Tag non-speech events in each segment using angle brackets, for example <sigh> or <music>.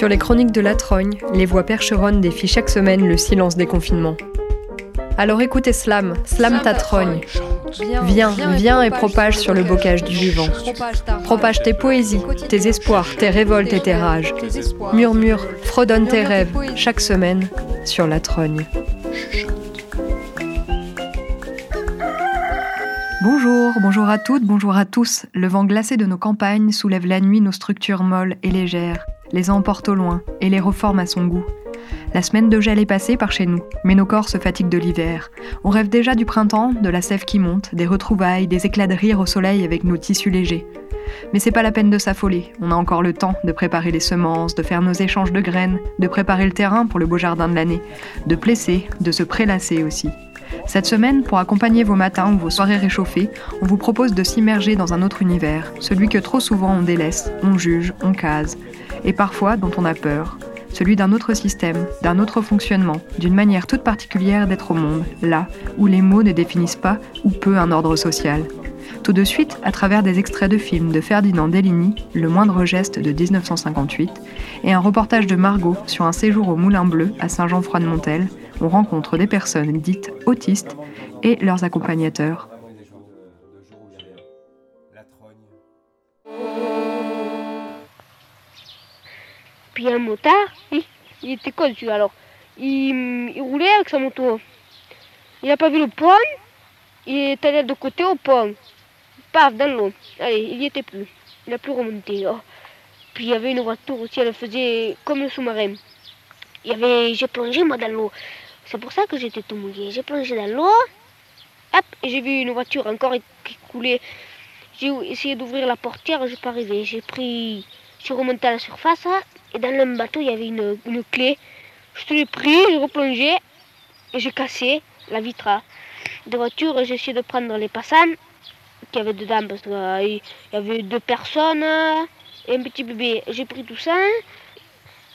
Sur les chroniques de la Trogne, les voix percheronnes défient chaque semaine le silence des confinements. Alors écoutez Slam, Slam ta trogne. Viens, viens et propage sur le bocage du vivant. Propage tes poésies, tes espoirs, tes révoltes et tes rages. Murmure, fredonne tes rêves, chaque semaine, sur la trogne. Bonjour, bonjour à toutes, bonjour à tous. Le vent glacé de nos campagnes soulève la nuit nos structures molles et légères, les emporte au loin et les reforme à son goût. La semaine de gel est passée par chez nous, mais nos corps se fatiguent de l'hiver. On rêve déjà du printemps, de la sève qui monte, des retrouvailles, des éclats de rire au soleil avec nos tissus légers. Mais c'est pas la peine de s'affoler, on a encore le temps de préparer les semences, de faire nos échanges de graines, de préparer le terrain pour le beau jardin de l'année, de plesser, de se prélasser aussi. Cette semaine, pour accompagner vos matins ou vos soirées réchauffées, on vous propose de s'immerger dans un autre univers, celui que trop souvent on délaisse, on juge, on case, et parfois dont on a peur, celui d'un autre système, d'un autre fonctionnement, d'une manière toute particulière d'être au monde, là où les mots ne définissent pas ou peu un ordre social. Tout de suite, à travers des extraits de films de Ferdinand Deligny, Le moindre geste de 1958, et un reportage de Margot sur un séjour au Moulin Bleu à Saint-Jean-Froid-de-Montel, on rencontre des personnes dites autistes et leurs accompagnateurs. Un motard, il, était con celui alors. Il, il, roulait avec sa moto. Il n'a pas vu le pont, il est allé de côté au pont. Paf, dans l'eau. Allez, il n'y était plus. Il n'a plus remonté. Oh. Puis il y avait une voiture aussi, elle faisait comme le sous-marin. Il y avait, j'ai plongé moi dans l'eau. C'est pour ça que j'étais tout mouillé. J'ai plongé dans l'eau. Hop, j'ai vu une voiture encore qui coulait. J'ai essayé d'ouvrir la portière, suis pas arrivé. J'ai pris, je suis remonté à la surface et dans le bateau il y avait une, une clé. Je l'ai pris, j'ai replongé et j'ai cassé la vitre de voiture. J'ai essayé de prendre les passants qui avaient dedans parce qu'il y avait deux personnes et un petit bébé. J'ai pris tout ça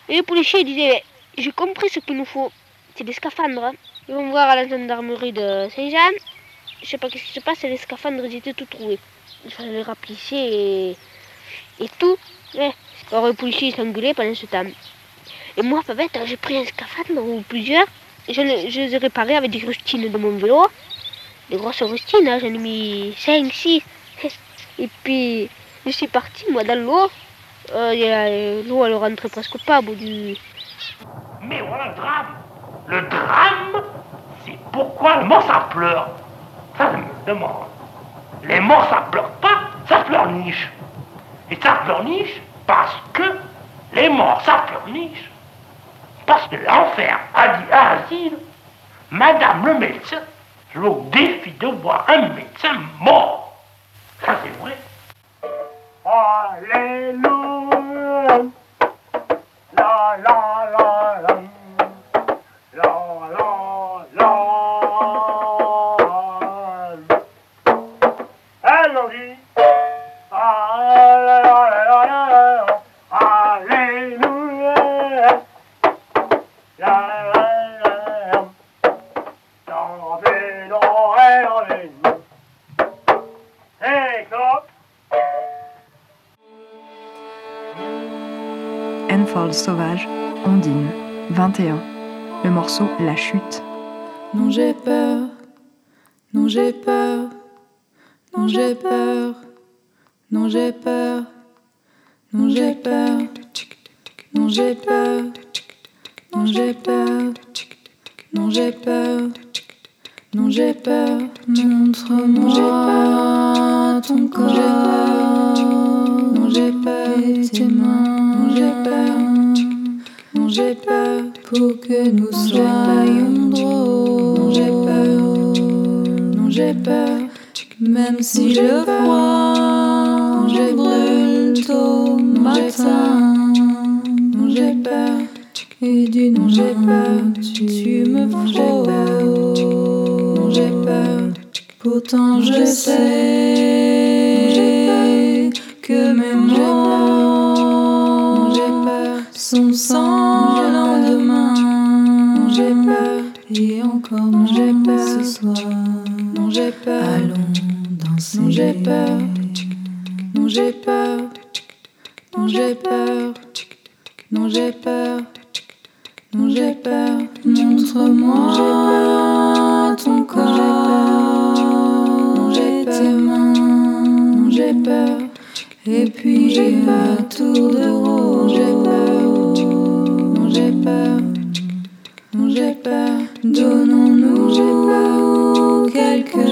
et le policier disait j'ai compris ce qu'il nous faut c'est des scaphandres. Ils vont voir à la gendarmerie de Saint-Jean. Je sais pas ce qui se passe, les scaphandres ils étaient tout troués. Il fallait les raplisser et, tout. Alors le policier s'engueulait pendant ce temps. Et moi, j'ai pris un scaphandre ou plusieurs. Je, les ai réparés avec des rustines de mon vélo. Des grosses rustines, hein. j'en ai mis 5, 6. <laughs> Et puis, je suis parti, moi, dans l'eau. Euh, l'eau, elle rentrait presque pas au bout du... Mais voilà le drame le drame, c'est pourquoi le mort ça pleure. Ça, je me demande. Les morts ça pleure pas, ça pleurniche. Et ça pleurniche parce que les morts pleurniche. Parce que l'enfer a dit à Asile, Madame le médecin, je vous défie de voir un médecin mort. Ça c'est vrai. Alléluia. La la la. 21. Le morceau La chute. Non, j'ai peur, non, j'ai peur, non, j'ai peur, non, j'ai peur, non, j'ai peur, non, j'ai peur, non, j'ai peur, non, j'ai peur, non, j'ai peur, montre-moi ton corps, non, j'ai peur, non, j'ai peur j'ai peur pour que nous soyons drôles. Non, j'ai peur, non, j'ai peur, même si je vois, j'ai brûle tôt matin. Non, j'ai peur, et du non, j'ai peur, tu me frôles. Non, j'ai peur, pourtant je sais que mes mots sont sans et encore non j'ai peur ce soir. Non j'ai peur, allons danser. Non j'ai peur, non j'ai peur, non j'ai peur, non j'ai peur, non j'ai peur, montre-moi ton corps, non j'ai tes mains, non j'ai peur, et puis j'ai peur, tour de rôle, j'ai peur, non j'ai peur, non j'ai peur, donnons-nous, j'ai peur, quelques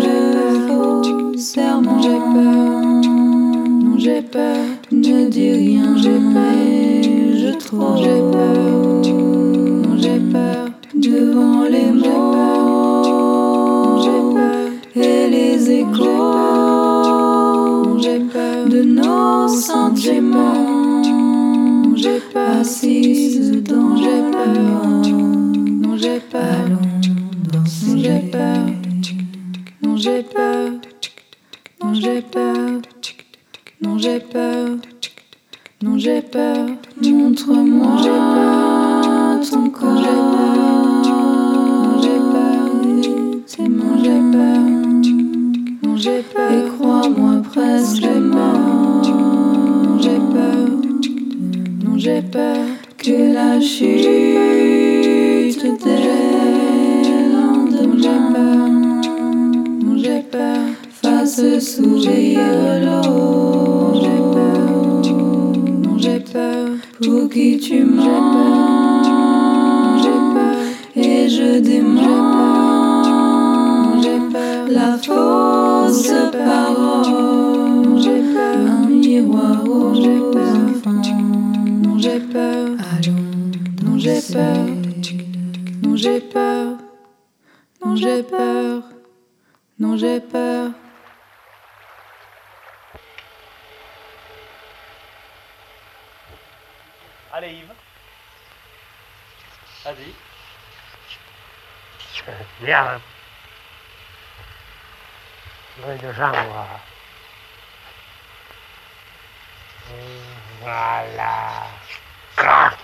faux serments, j'ai peur, j'ai peur, ne dis rien, j'ai peur, je trouve, j'ai peur, j'ai peur, devant les mots, j'ai peur, et les échos, j'ai peur. De nos sentiments, j'ai peur, assise j'ai peur. Allez Yves. Vas-y. Viens. Oui, déjà moi. Voilà. Crac.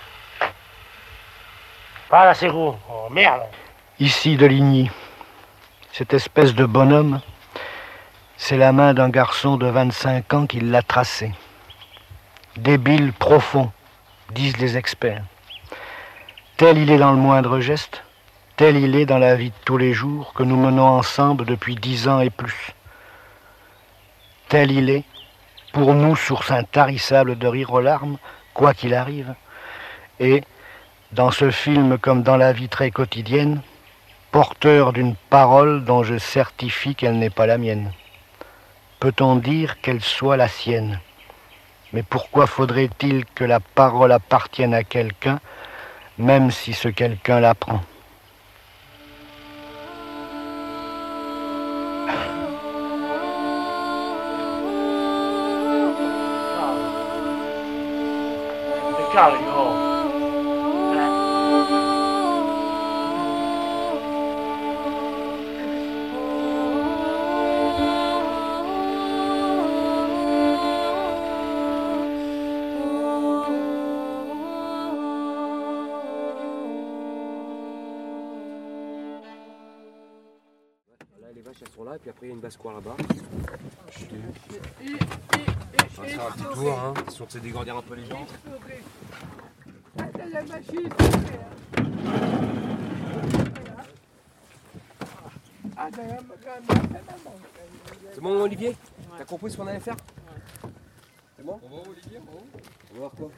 Voilà, c'est vous. Oh merde. Ici de Ligny, cette espèce de bonhomme, c'est la main d'un garçon de 25 ans qui l'a tracé. Débile profond, disent les experts. Tel il est dans le moindre geste, tel il est dans la vie de tous les jours que nous menons ensemble depuis dix ans et plus. Tel il est, pour nous, source intarissable de rire aux larmes, quoi qu'il arrive, et, dans ce film comme dans la vie très quotidienne, porteur d'une parole dont je certifie qu'elle n'est pas la mienne. Peut-on dire qu'elle soit la sienne? Mais pourquoi faudrait-il que la parole appartienne à quelqu'un, même si ce quelqu'un la prend C'est une basse-cour là-bas. On va faire un petit tour, hein, si on sait dégourdir un peu les gens. C'est bon, Olivier T'as compris ce qu'on allait faire C'est bon On va où, Olivier On va voir quoi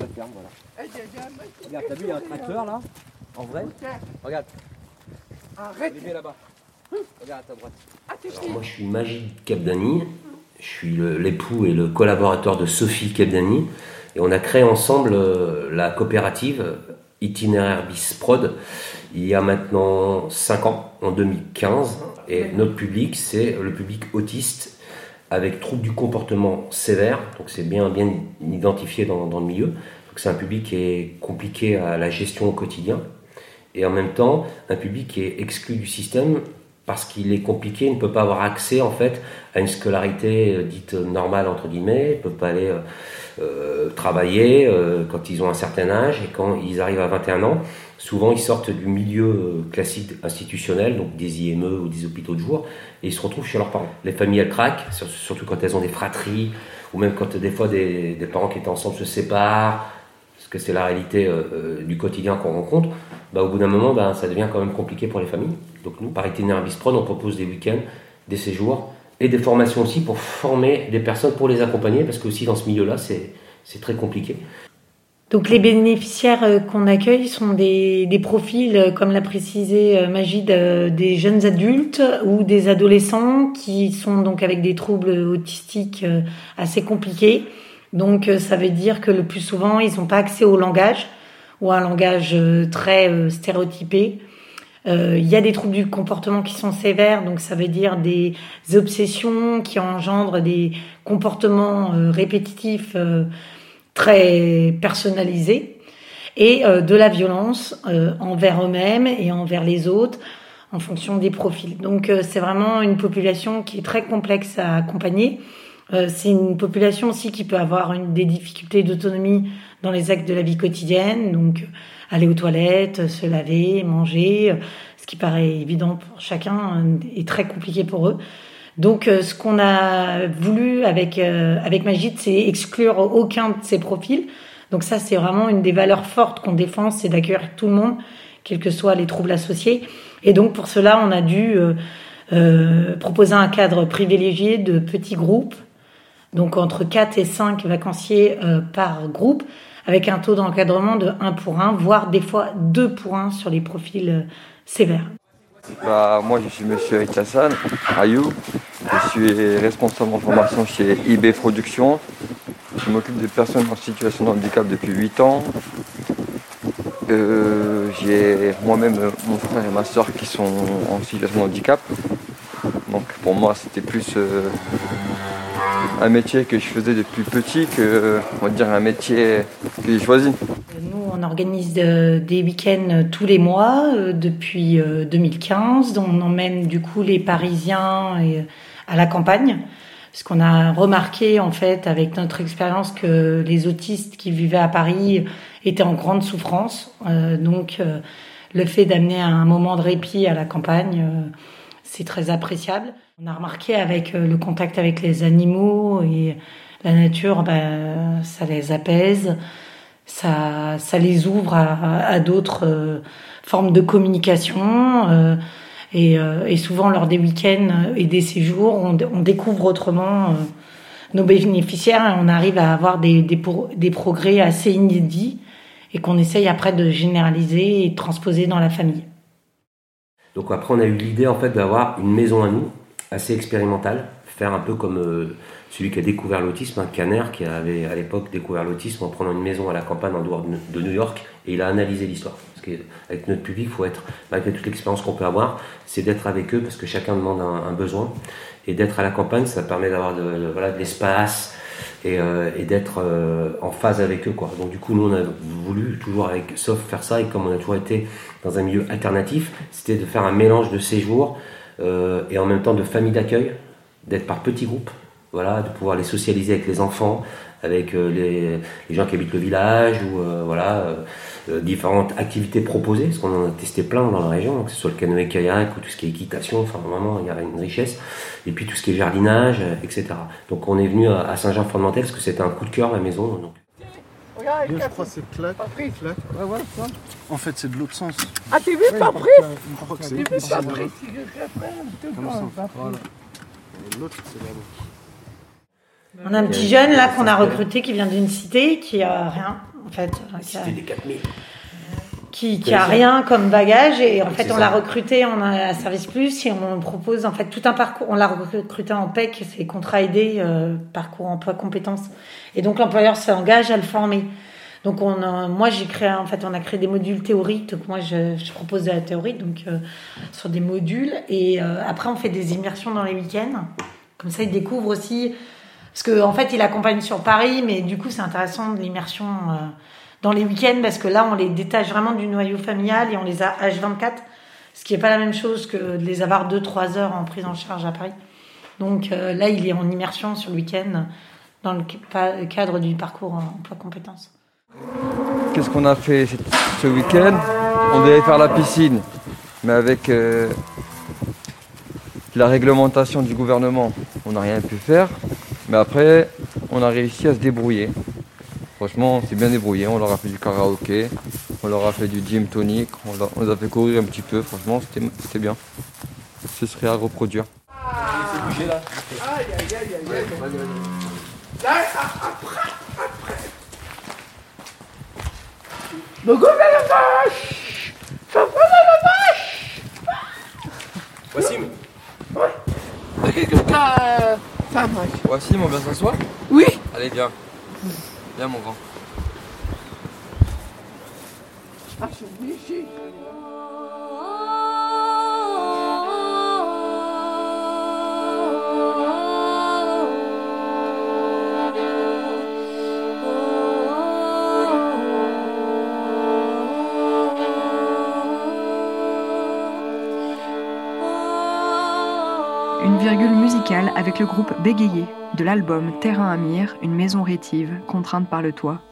La ferme, voilà. Regarde, t'as vu, il y a un tracteur là En vrai Regarde. Olivier là-bas. Regarde à ta droite. Alors, moi, je suis Magid Capdani. Je suis l'époux et le collaborateur de Sophie Capdani. Et on a créé ensemble euh, la coopérative Itinéraire Bis Prod il y a maintenant 5 ans, en 2015. Et notre public, c'est le public autiste avec troubles du comportement sévère. Donc c'est bien, bien identifié dans, dans le milieu. Donc c'est un public qui est compliqué à la gestion au quotidien. Et en même temps, un public qui est exclu du système parce qu'il est compliqué, il ne peut pas avoir accès en fait à une scolarité euh, dite normale entre guillemets, ils ne peuvent pas aller euh, euh, travailler euh, quand ils ont un certain âge et quand ils arrivent à 21 ans, souvent ils sortent du milieu euh, classique institutionnel, donc des IME ou des hôpitaux de jour, et ils se retrouvent chez leurs parents. Les familles elles craquent, sur- surtout quand elles ont des fratries, ou même quand des fois des, des parents qui étaient ensemble se séparent, parce que c'est la réalité du quotidien qu'on rencontre, bah, au bout d'un moment, bah, ça devient quand même compliqué pour les familles. Donc nous, par Itinéraire Bisprod, on propose des week-ends, des séjours et des formations aussi pour former des personnes pour les accompagner, parce que aussi dans ce milieu-là, c'est très compliqué. Donc les bénéficiaires euh, qu'on accueille sont des, profils, euh, comme l'a précisé euh, Magid, des jeunes adultes ou des adolescents qui sont donc avec des troubles autistiques assez compliqués. Donc ça veut dire que le plus souvent, ils n'ont pas accès au langage ou à un langage très stéréotypé. Il y a des troubles du comportement qui sont sévères, donc ça veut dire des obsessions qui engendrent des comportements répétitifs très personnalisé et euh, de la violence euh, envers eux-mêmes et envers les autres en fonction des profils. Donc euh, c'est vraiment une population qui est très complexe à accompagner. C'est une population aussi qui peut avoir une, des difficultés d'autonomie dans les actes de la vie quotidienne, donc aller aux toilettes, se laver, manger, ce qui paraît évident pour chacun est très compliqué pour eux. Donc, euh, ce qu'on a voulu avec euh, avec Magid, c'est exclure aucun de ces profils. Donc ça, c'est vraiment une des valeurs fortes qu'on défend, c'est d'accueillir tout le monde, quels que soient les troubles associés. Et donc pour cela, on a dû euh, proposer un cadre privilégié de petits groupes, donc entre 4 et 5 vacanciers par groupe, avec un taux d'encadrement de 1 pour 1, voire des fois 2 pour 1 sur les profils sévères. Bah, moi, je suis monsieur Itassan Ayou. Je suis responsable en formation chez IB Production. Je m'occupe des personnes en situation de handicap depuis 8 ans. Euh, j'ai moi-même mon frère et ma soeur qui sont en situation de handicap. Donc pour moi, c'était plus euh, un métier que je faisais depuis petit que, on va dire, un métier que j'ai choisi. Nous, on organise euh, des week-ends tous les mois euh, depuis 2015. Euh, on emmène du coup les Parisiens à la campagne. Parce qu'on a remarqué, en fait, avec notre expérience, que les autistes qui vivaient à Paris étaient en grande souffrance. donc, le fait d'amener un moment de répit à la campagne, c'est très appréciable. On a remarqué avec euh, le contact avec les animaux et la nature, ben, ça les apaise, ça, ça les ouvre à, d'autres euh, formes de communication. Euh, et, souvent, lors des week-ends et des séjours, on, découvre autrement nos bénéficiaires et on arrive à avoir des, des, des progrès assez inédits et qu'on essaye après de généraliser et de transposer dans la famille. Donc après, on a eu l'idée en fait d'avoir une maison à nous, assez expérimentale, faire un peu comme euh, celui qui a découvert l'autisme, un Caner qui avait à l'époque découvert l'autisme en prenant une maison à la campagne en dehors de New York et il a analysé l'histoire. Parce qu'avec notre public, faut être, malgré toute l'expérience qu'on peut avoir, c'est d'être avec eux parce que chacun demande un, besoin. Et d'être à la campagne, ça permet d'avoir de, voilà, de l'espace, et, euh, d'être euh, en phase avec eux. Quoi. Donc du coup, nous, on a voulu toujours avec Sof faire ça, et comme on a toujours été dans un milieu alternatif, c'était de faire un mélange de séjours et en même temps de famille d'accueil, d'être par petits groupes, voilà, de pouvoir les socialiser avec les enfants, avec euh, les, les, gens qui habitent le village, ou euh, voilà, différentes activités proposées, parce qu'on en a testé plein dans la région, que ce soit le canoë-kayak ou tout ce qui est équitation, enfin vraiment il y a une richesse, et puis tout ce qui est jardinage, etc. Donc on est venu à Saint-Jean-Fondamental parce que c'était un coup de cœur la maison. Je crois que c'est claque. claque. Ouais, ouais, En fait, c'est de l'autre sens. Ah, t'es vu, Patrice T'es vu, Patrice L'autre, c'est là On a un petit jeune là qu'on a recruté qui vient d'une cité qui a rien en fait. Cité des 4000 qui, qui a rien comme bagage et en fait on l'a recruté en un service plus et on propose en fait tout un parcours on l'a recruté en PEC c'est contrat aidé euh, parcours emploi compétences. Et donc l'employeur s'engage à le former. Donc on moi j'ai créé en fait on a créé des modules théoriques. Donc moi je, je propose de la théorie donc euh, sur des modules et euh, après on fait des immersions dans les week-ends. Comme ça il découvre aussi parce que en fait il accompagne sur Paris mais du coup c'est intéressant de l'immersion dans les week-ends parce que là, on les détache vraiment du noyau familial et on les a H24, ce qui n'est pas la même chose que de les avoir 2-3 heures en prise en charge à Paris. Donc euh, là, il est en immersion sur le week-end dans le cadre du parcours emploi compétences. Qu'est-ce qu'on a fait ce week-end? On devait faire la piscine, mais avec euh, la réglementation du gouvernement, on n'a rien pu faire. Mais après, on a réussi à se débrouiller Franchement, on s'est bien débrouillé. On leur a fait du karaoké, on leur a fait du gym tonic, on, leur- on les a fait courir un petit peu. Franchement, c'était bien. Ce serait à reproduire. Wassim Voici, on vient s'asseoir? Oui. Allez, viens. Viens, mon grand. Une avec le groupe Bégayé de l'album Terrain à mire, une maison rétive contrainte par le toit.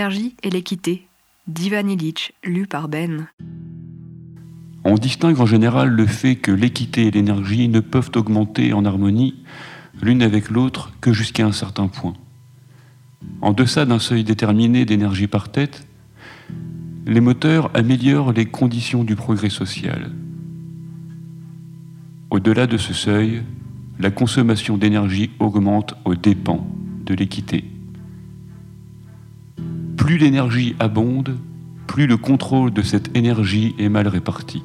L'énergie et l'équité, d'Ivan Illich, lu par Ben. On distingue en général le fait que l'équité et l'énergie ne peuvent augmenter en harmonie l'une avec l'autre que jusqu'à un certain point. En deçà d'un seuil déterminé d'énergie par tête, les moteurs améliorent les conditions du progrès social. Au-delà de ce seuil, la consommation d'énergie augmente aux dépens de l'équité. Plus l'énergie abonde, plus le contrôle de cette énergie est mal réparti.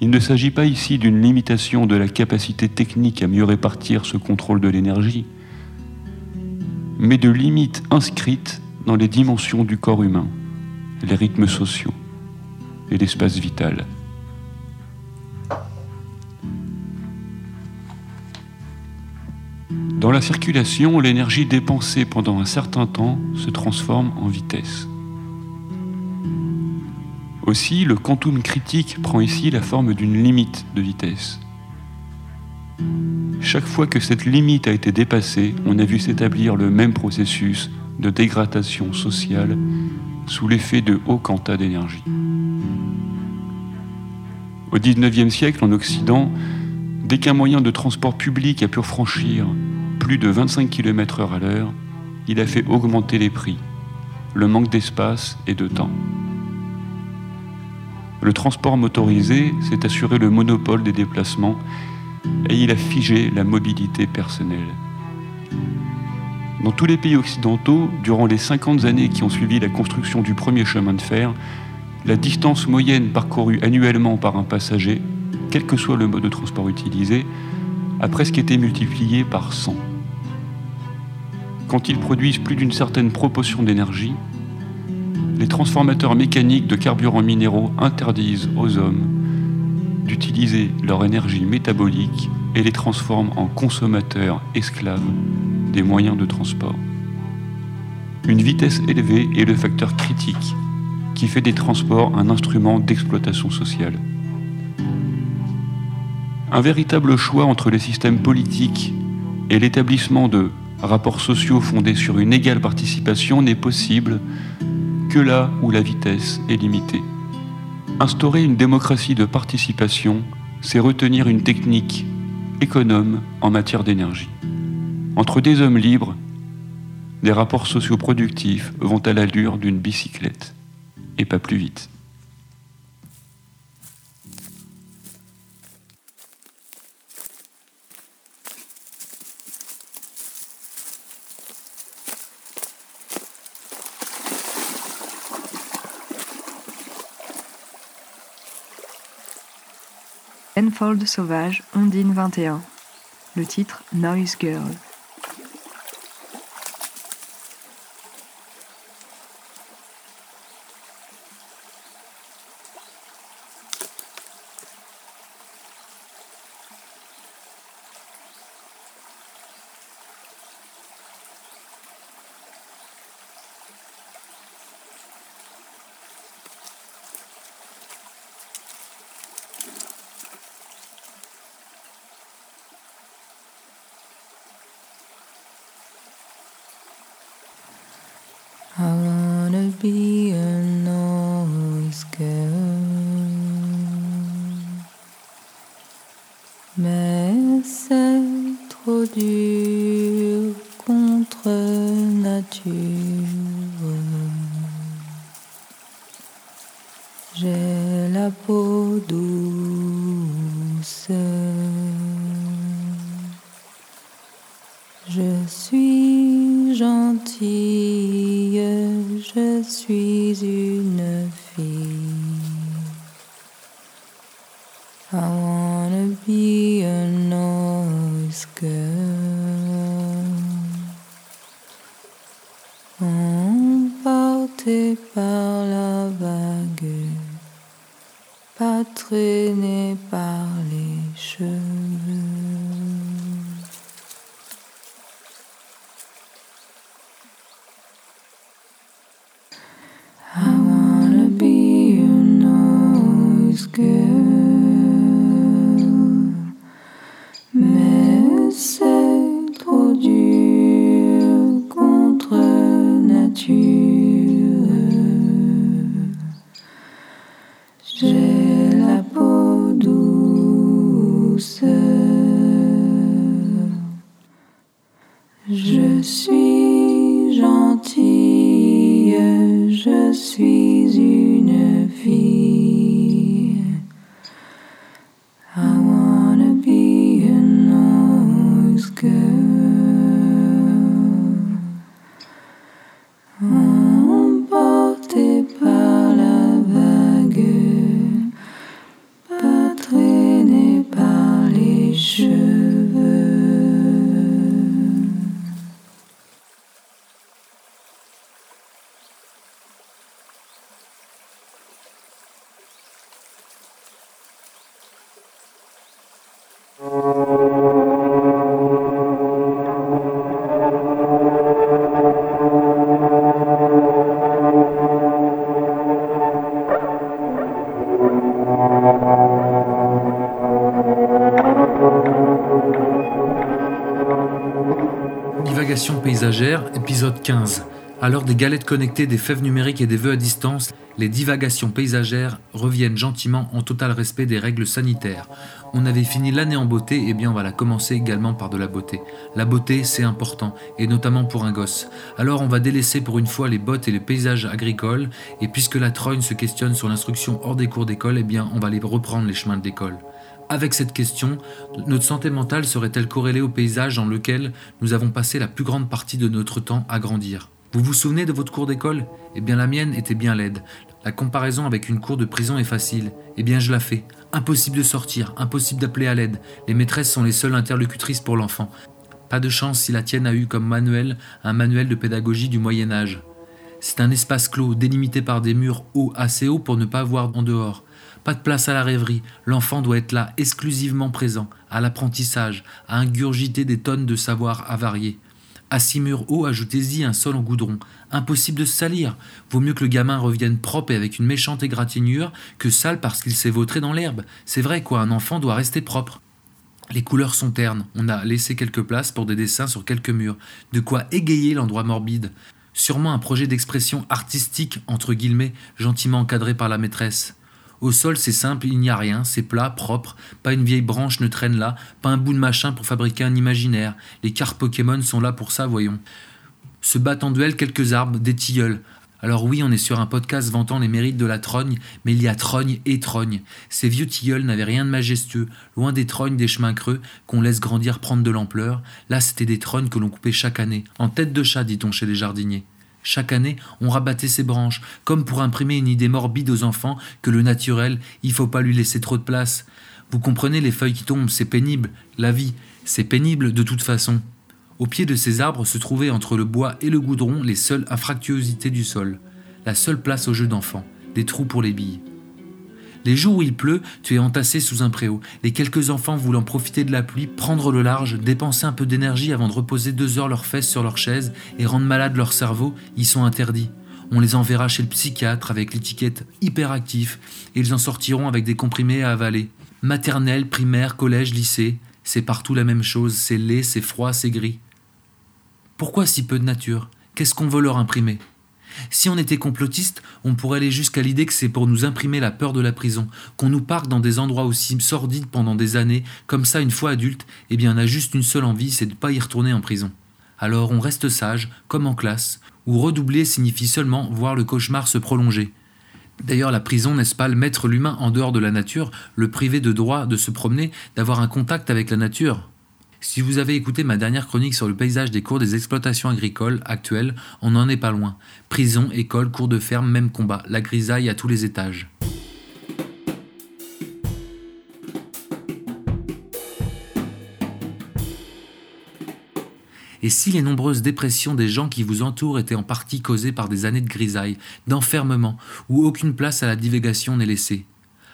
Il ne s'agit pas ici d'une limitation de la capacité technique à mieux répartir ce contrôle de l'énergie, mais de limites inscrites dans les dimensions du corps humain, les rythmes sociaux et l'espace vital. Dans la circulation, l'énergie dépensée pendant un certain temps se transforme en vitesse. Aussi, le quantum critique prend ici la forme d'une limite de vitesse. Chaque fois que cette limite a été dépassée, on a vu s'établir le même processus de dégradation sociale sous l'effet de hauts quantas d'énergie. Au XIXe siècle, en Occident, dès qu'un moyen de transport public a pu franchir plus de 25 km/h à l'heure, il a fait augmenter les prix, le manque d'espace et de temps. Le transport motorisé s'est assuré le monopole des déplacements et il a figé la mobilité personnelle. Dans tous les pays occidentaux, durant les 50 années qui ont suivi la construction du premier chemin de fer, la distance moyenne parcourue annuellement par un passager, quel que soit le mode de transport utilisé, a presque été multipliée par 100. Quand ils produisent plus d'une certaine proportion d'énergie, les transformateurs mécaniques de carburants minéraux interdisent aux hommes d'utiliser leur énergie métabolique et les transforment en consommateurs esclaves des moyens de transport. Une vitesse élevée est le facteur critique qui fait des transports un instrument d'exploitation sociale. Un véritable choix entre les systèmes politiques et l'établissement de rapports sociaux fondés sur une égale participation n'est possible que là où la vitesse est limitée. Instaurer une démocratie de participation, c'est retenir une technique économe en matière d'énergie. Entre des hommes libres, des rapports sociaux productifs vont à l'allure d'une bicyclette, et pas plus vite. Enfold sauvage, Ondine 21. Le titre Noise Girl. Suis épisode 15. À l'heure des galettes connectées, des fèves numériques et des vœux à distance, les divagations paysagères reviennent gentiment en total respect des règles sanitaires. On avait fini l'année en beauté, et bien on va la commencer également par de la beauté. La beauté, c'est important, et notamment pour un gosse. Alors on va délaisser pour une fois les bottes et les paysages agricoles, et puisque la trogne se questionne sur l'instruction hors des cours d'école, eh bien on va les reprendre les chemins de l'école. Avec cette question, notre santé mentale serait-elle corrélée au paysage dans lequel nous avons passé la plus grande partie de notre temps à grandir? Vous vous souvenez de votre cour d'école? Eh bien la mienne était bien laide. La comparaison avec une cour de prison est facile. Eh bien je la fais. Impossible de sortir, impossible d'appeler à l'aide. Les maîtresses sont les seules interlocutrices pour l'enfant. Pas de chance si la tienne a eu comme manuel un manuel de pédagogie du Moyen Âge. C'est un espace clos, délimité par des murs hauts, assez hauts pour ne pas voir en dehors. Pas de place à la rêverie, l'enfant doit être là, exclusivement présent, à l'apprentissage, à ingurgiter des tonnes de savoir avariés. À six murs hauts, ajoutez-y un sol en goudron. Impossible de se salir. Vaut mieux que le gamin revienne propre et avec une méchante égratignure que sale parce qu'il s'est vautré dans l'herbe. C'est vrai quoi, un enfant doit rester propre. Les couleurs sont ternes, on a laissé quelques places pour des dessins sur quelques murs, de quoi égayer l'endroit morbide. Sûrement un projet d'expression artistique, entre guillemets, gentiment encadré par la maîtresse. Au sol, c'est simple, il n'y a rien, c'est plat, propre, pas une vieille branche ne traîne là, pas un bout de machin pour fabriquer un imaginaire. Les cartes Pokémon sont là pour ça, voyons. Se battent en duel quelques arbres, des tilleuls. Alors oui, on est sur un podcast vantant les mérites de la trogne, mais il y a trogne et trogne. Ces vieux tilleuls n'avaient rien de majestueux, loin des trognes des chemins creux qu'on laisse grandir prendre de l'ampleur. Là, c'était des trognes que l'on coupait chaque année, en tête de chat, dit-on chez les jardiniers. Chaque année, on rabattait ses branches, comme pour imprimer une idée morbide aux enfants que le naturel, il faut pas lui laisser trop de place. Vous comprenez, les feuilles qui tombent, c'est pénible. La vie, c'est pénible de toute façon. Au pied de ces arbres se trouvaient entre le bois et le goudron les seules infractuosités du sol, la seule place au jeu d'enfant, des trous pour les billes. Les jours où il pleut, tu es entassé sous un préau. Les quelques enfants voulant profiter de la pluie, prendre le large, dépenser un peu d'énergie avant de reposer deux heures leurs fesses sur leur chaise et rendre malade leur cerveau, y sont interdits. On les enverra chez le psychiatre avec l'étiquette hyperactif et ils en sortiront avec des comprimés à avaler. Maternelle, primaire, collège, lycée, c'est partout la même chose, c'est laid, c'est froid, c'est gris. Pourquoi si peu de nature? Qu'est-ce qu'on veut leur imprimer? Si on était complotiste, on pourrait aller jusqu'à l'idée que c'est pour nous imprimer la peur de la prison, qu'on nous parque dans des endroits aussi sordides pendant des années, comme ça une fois adulte, eh bien on a juste une seule envie, c'est de ne pas y retourner en prison. Alors on reste sage, comme en classe, où redoubler signifie seulement voir le cauchemar se prolonger. D'ailleurs, la prison, n'est-ce pas, le mettre l'humain en dehors de la nature, le priver de droit de se promener, d'avoir un contact avec la nature? Si vous avez écouté ma dernière chronique sur le paysage des cours des exploitations agricoles actuelles, on n'en est pas loin. Prison, école, cours de ferme, même combat, la grisaille à tous les étages. Et si les nombreuses dépressions des gens qui vous entourent étaient en partie causées par des années de grisaille, d'enfermement, où aucune place à la divagation n'est laissée?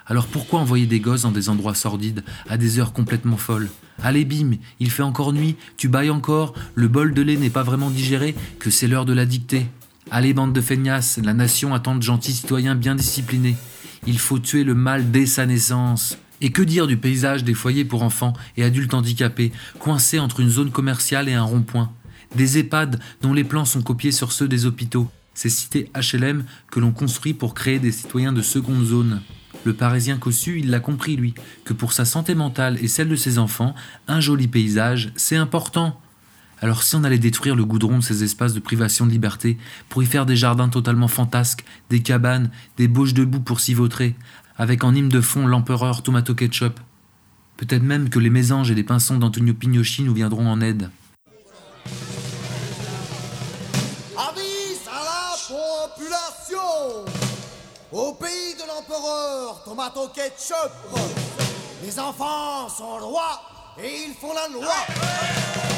Alors pourquoi envoyer des gosses dans des endroits sordides, à des heures complètement folles? Allez bim, il fait encore nuit, tu bailles encore, le bol de lait n'est pas vraiment digéré, que c'est l'heure de la dictée. Allez bande de feignasses, la nation attend de gentils citoyens bien disciplinés. Il faut tuer le mal dès sa naissance. Et que dire du paysage des foyers pour enfants et adultes handicapés, coincés entre une zone commerciale et un rond-point? Des EHPAD dont les plans sont copiés sur ceux des hôpitaux. ces cités HLM que l'on construit pour créer des citoyens de seconde zone. Le Parisien cossu, il l'a compris, lui, que pour sa santé mentale et celle de ses enfants, un joli paysage, c'est important. Alors si on allait détruire le goudron de ces espaces de privation de liberté, pour y faire des jardins totalement fantasques, des cabanes, des bauches de boue pour s'y vautrer, avec en hymne de fond l'empereur tomato ketchup, peut-être même que les mésanges et les pinsons d'Antonio Pignosci nous viendront en aide. Avis à la population Au pays de l'empereur Tomato Ketchup Les enfants sont rois et ils font la loi.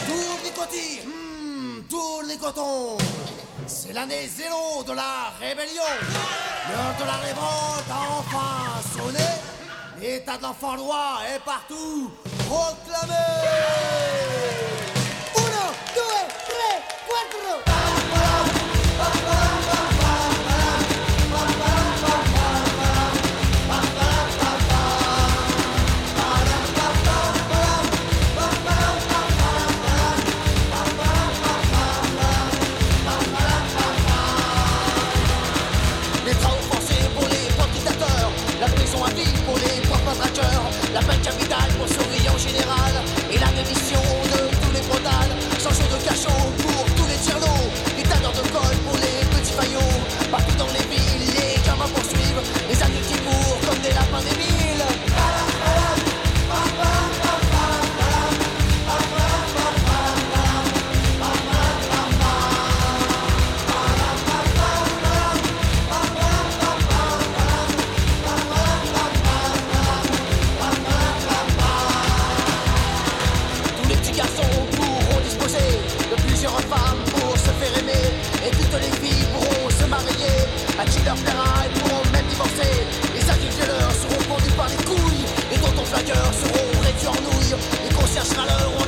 Tourne les côtés, hmm, tourne les C'est l'année zéro de la rébellion. L'heure de la révolte a enfin sonné. L'état de l'enfant roi est partout proclamé. Uno, due, tre, quattro on en fera les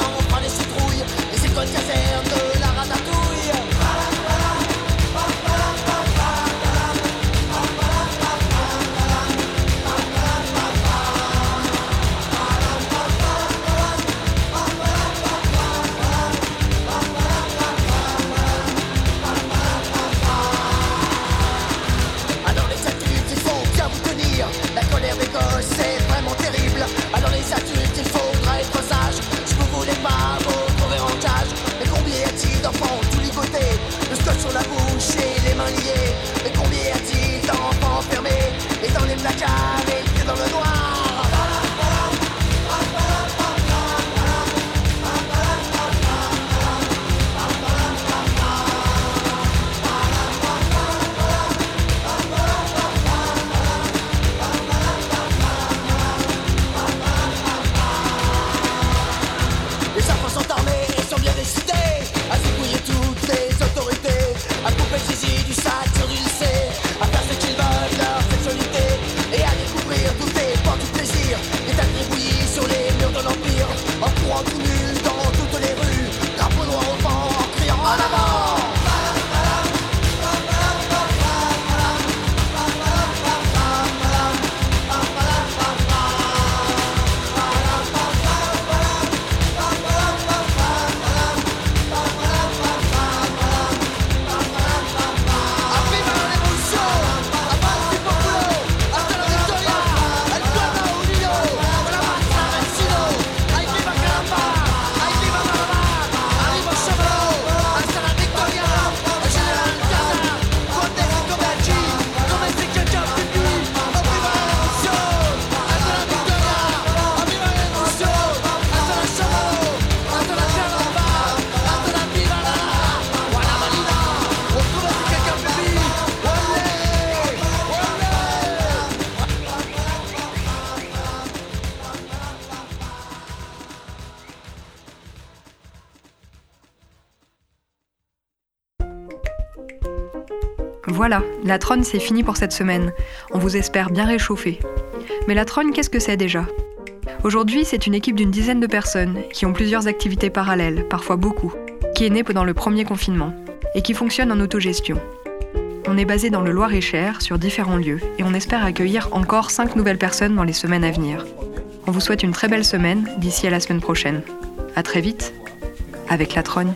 Voilà, la Tronne c'est fini pour cette semaine. On vous espère bien réchauffé. Mais la Tronne, qu'est-ce que c'est déjà? Aujourd'hui, c'est une équipe d'une dizaine de personnes qui ont plusieurs activités parallèles, parfois beaucoup, qui est née pendant le premier confinement et qui fonctionne en autogestion. On est basé dans le Loir-et-Cher sur différents lieux et on espère accueillir encore 5 nouvelles personnes dans les semaines à venir. On vous souhaite une très belle semaine d'ici à la semaine prochaine. À très vite avec la Trogne.